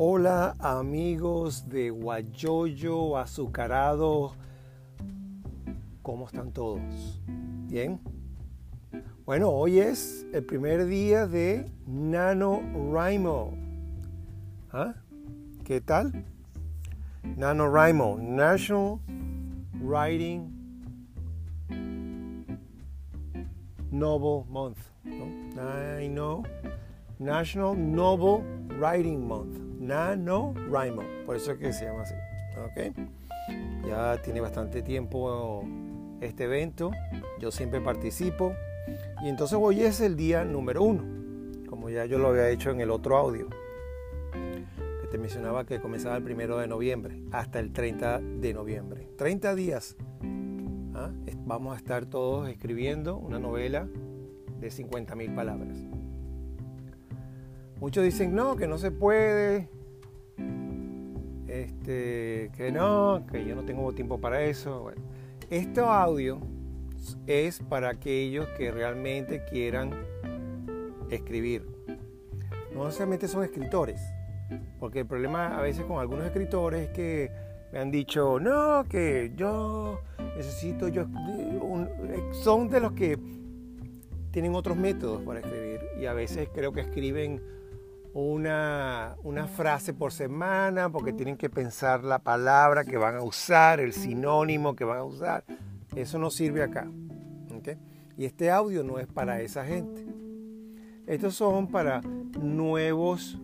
Hola amigos de Guayoyo Azucarado, ¿cómo están todos? ¿Bien? Bueno, hoy es el primer día de NaNoWriMo. ¿Ah? ¿Qué tal? NaNoWriMo, National Writing Novel Month. I know. National Novel Writing Month. NaNoWriMo. Por eso es que se llama así. ¿Ok? Ya tiene bastante tiempo este evento. Yo siempre participo. Y entonces hoy es el día número uno. Como ya yo lo había hecho en el otro audio. Que te mencionaba que comenzaba el primero de noviembre hasta el 30 de noviembre. 30 días. ¿ah? Vamos a estar todos escribiendo una novela de 50.000 palabras. Muchos dicen no, que no se puede, este, que no, que yo no tengo tiempo para eso. Bueno, este audio es para aquellos que realmente quieran escribir. No necesariamente son escritores, porque el problema a veces con algunos escritores es que me han dicho, no, que yo necesito, yo, son de los que tienen otros métodos para escribir y a veces creo que escriben una, una, frase por semana porque tienen que pensar la palabra que van a usar, el sinónimo que van a usar. Eso no sirve acá. Y este audio no es para esa gente. Estos son para nuevos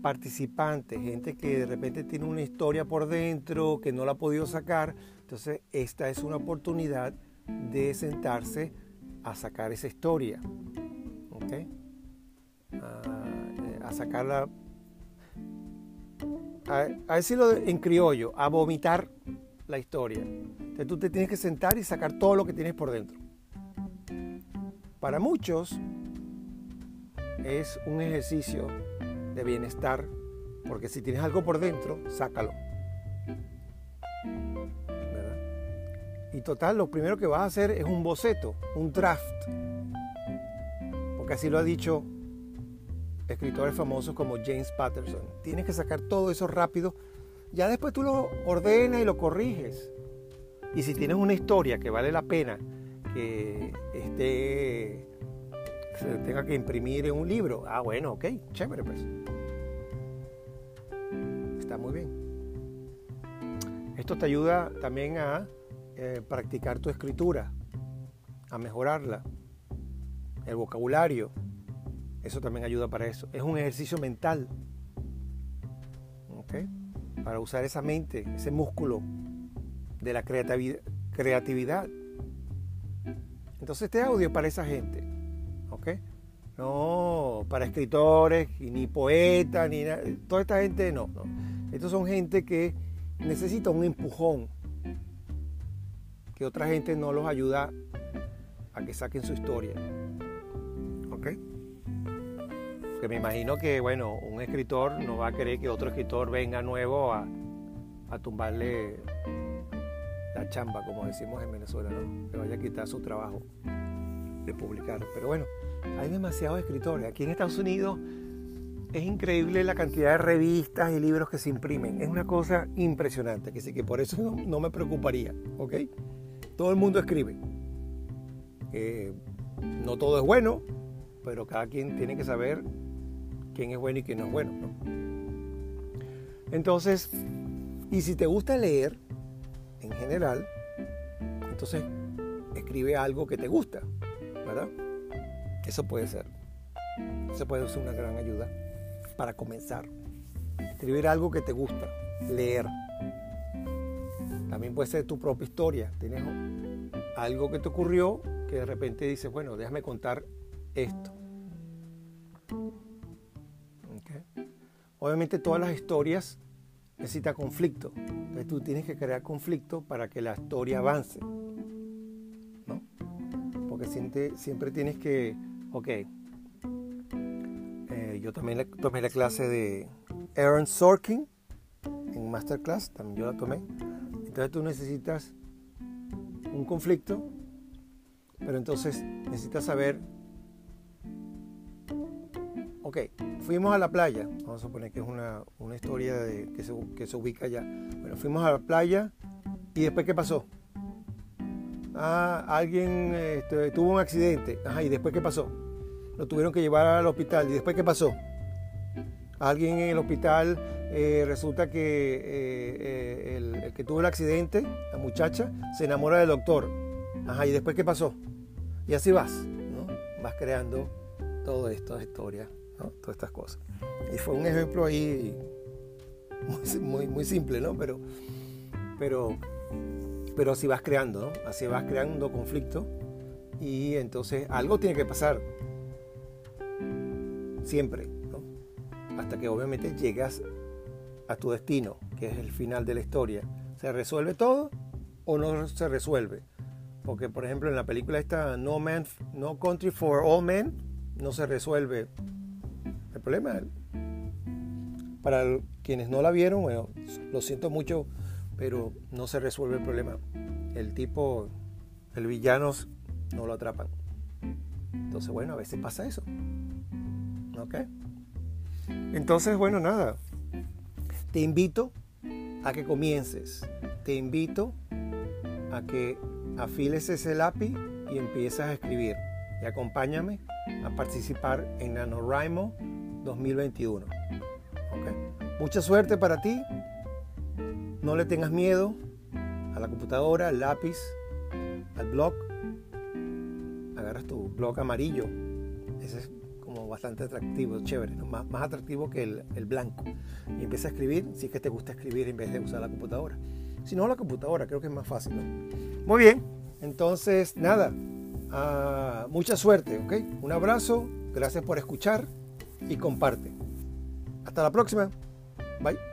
participantes, gente que de repente tiene una historia por dentro, que no la ha podido sacar. Entonces, esta es una oportunidad de sentarse a sacar esa historia. ¿okay? A sacarla, a, decirlo en criollo, a vomitar la historia. Entonces tú te tienes que sentar y sacar todo lo que tienes por dentro. Para muchos es un ejercicio de bienestar, porque si tienes algo por dentro, sácalo. Y total, lo primero que vas a hacer es un boceto, un draft. Porque así lo ha dicho escritores famosos como James Patterson. Tienes que sacar todo eso rápido. Ya después tú lo ordenas y lo corriges. Y si tienes una historia que vale la pena que esté se tenga que imprimir en un libro, ah bueno, ok, chévere pues. Está muy bien. Esto te ayuda también a eh, practicar tu escritura, a mejorarla, el vocabulario, eso también ayuda para eso. Es un ejercicio mental. Para usar esa mente, ese músculo de la creatividad. Entonces este audio es para esa gente. No para escritores, y ni poetas, ni nada. Toda esta gente no, no. Estos son gente que necesita un empujón. Que otra gente no los ayuda a que saquen su historia. ¿Ok? Que me imagino que, bueno, un escritor no va a querer que otro escritor venga nuevo a, tumbarle la chamba, como decimos en Venezuela, ¿no? Que vaya a quitar su trabajo de publicar. Pero bueno, hay demasiados escritores. Aquí en Estados Unidos es increíble la cantidad de revistas y libros que se imprimen. Es una cosa impresionante, que sí que por eso no, me preocuparía, ¿ok? Todo el mundo escribe. Eh, no todo es bueno, pero cada quien tiene que saber quién es bueno y quién no es bueno. Entonces, y si te gusta leer en general, entonces escribe algo que te gusta, ¿verdad? Eso puede ser. Eso puede ser una gran ayuda para comenzar. Escribir algo que te gusta, leer. También puede ser tu propia historia. Tienes algo que te ocurrió que de repente dices, bueno, déjame contar esto. Obviamente todas las historias necesitan conflicto. Entonces tú tienes que crear conflicto para que la historia avance. ¿no? Porque siempre, tienes que, ok, eh, yo también tomé la clase de Aaron Sorkin en Masterclass, también yo la tomé. Entonces tú necesitas un conflicto, pero entonces necesitas saber Ok, fuimos a la playa. Vamos a suponer que es una, una historia de, que, se, que se ubica allá. Bueno, fuimos a la playa y después ¿qué pasó? Ah, alguien este, tuvo un accidente. Ajá, ¿y después qué pasó? Lo tuvieron que llevar al hospital. ¿Y después qué pasó? Alguien en el hospital eh, resulta que eh, eh, el, que tuvo el accidente, la muchacha, se enamora del doctor. Ajá, ¿y después qué pasó? Y así vas, ¿no? Vas creando todo esto, historia, ¿no? Todas estas cosas. Y fue un ejemplo ahí muy, muy, simple, ¿no? Pero, pero, pero así vas creando, ¿no? Así vas creando conflicto y entonces algo tiene que pasar. Siempre, ¿no? Hasta que obviamente llegas a tu destino, que es el final de la historia. ¿Se resuelve todo o no se resuelve? Porque, por ejemplo, en la película esta No, Man, no Country for All Men, no se resuelve el problema. Para quienes no la vieron, lo siento mucho, pero no se resuelve el problema. El tipo, el villano, no lo atrapan. Entonces, bueno, a veces pasa eso. ¿Ok? Entonces, bueno, nada. Te invito a que comiences. Te invito a que afiles ese lápiz y empieces a escribir. Y acompáñame a participar en NaNoWriMo 2021. Mucha suerte para ti. No le tengas miedo a la computadora, al lápiz, al blog. Agarras tu blog amarillo. Ese es bastante atractivo, chévere, más, atractivo que el, blanco. Y empieza a escribir, si es que te gusta escribir en vez de usar la computadora. Si no, la computadora, creo que es más fácil. Muy bien, entonces nada, ah, mucha suerte, ¿ok? Un abrazo, gracias por escuchar y comparte. Hasta la próxima. Bye.